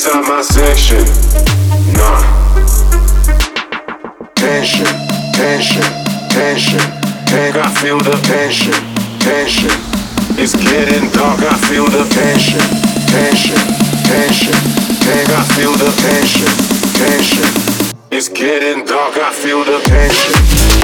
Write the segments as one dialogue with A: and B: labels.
A: inside my section. Nah. Tension, tension, tension. Tank, I feel the tension, tension. It's getting dark, I feel the tension, tension, tension. Tank, I feel the tension, tension. It's getting dark, I feel the tension.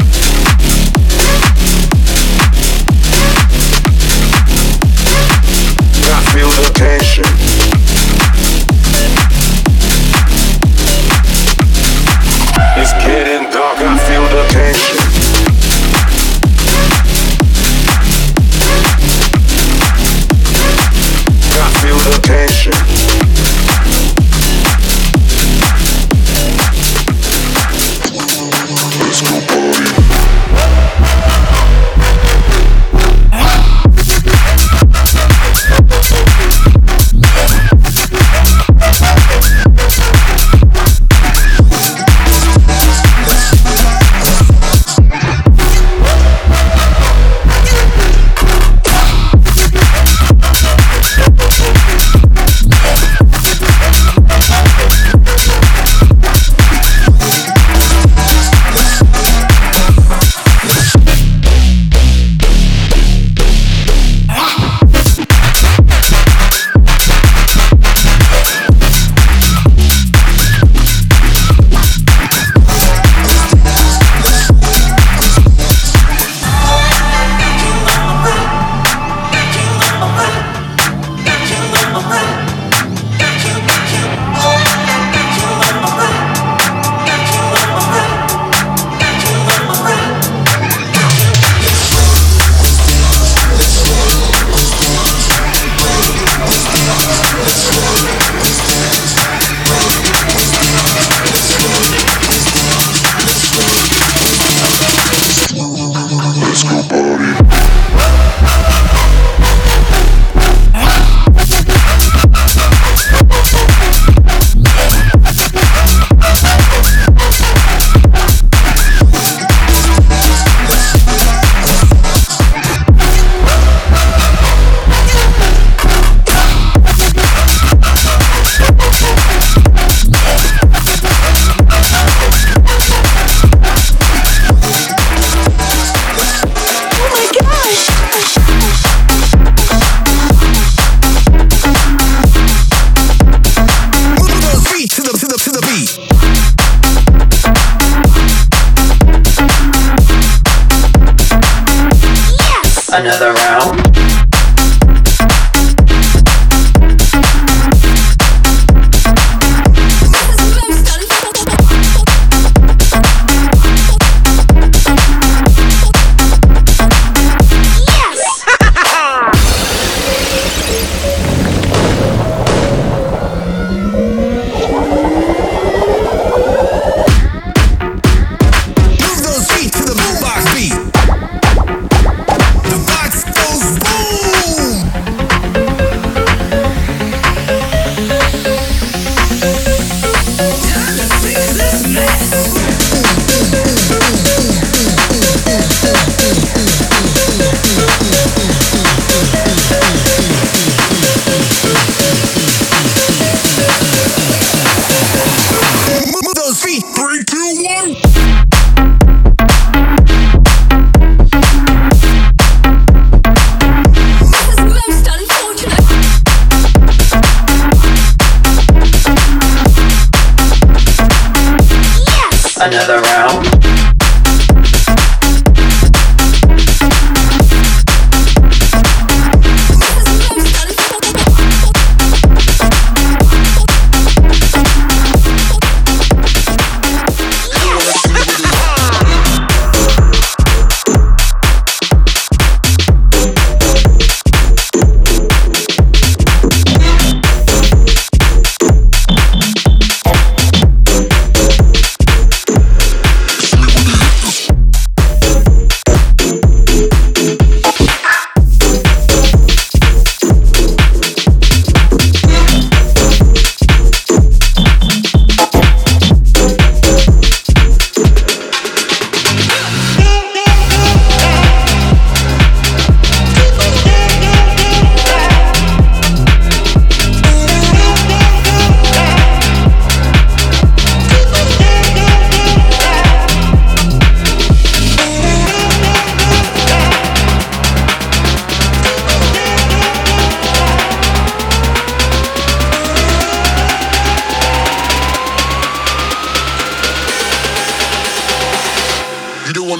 B: another round.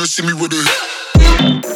B: See me with it.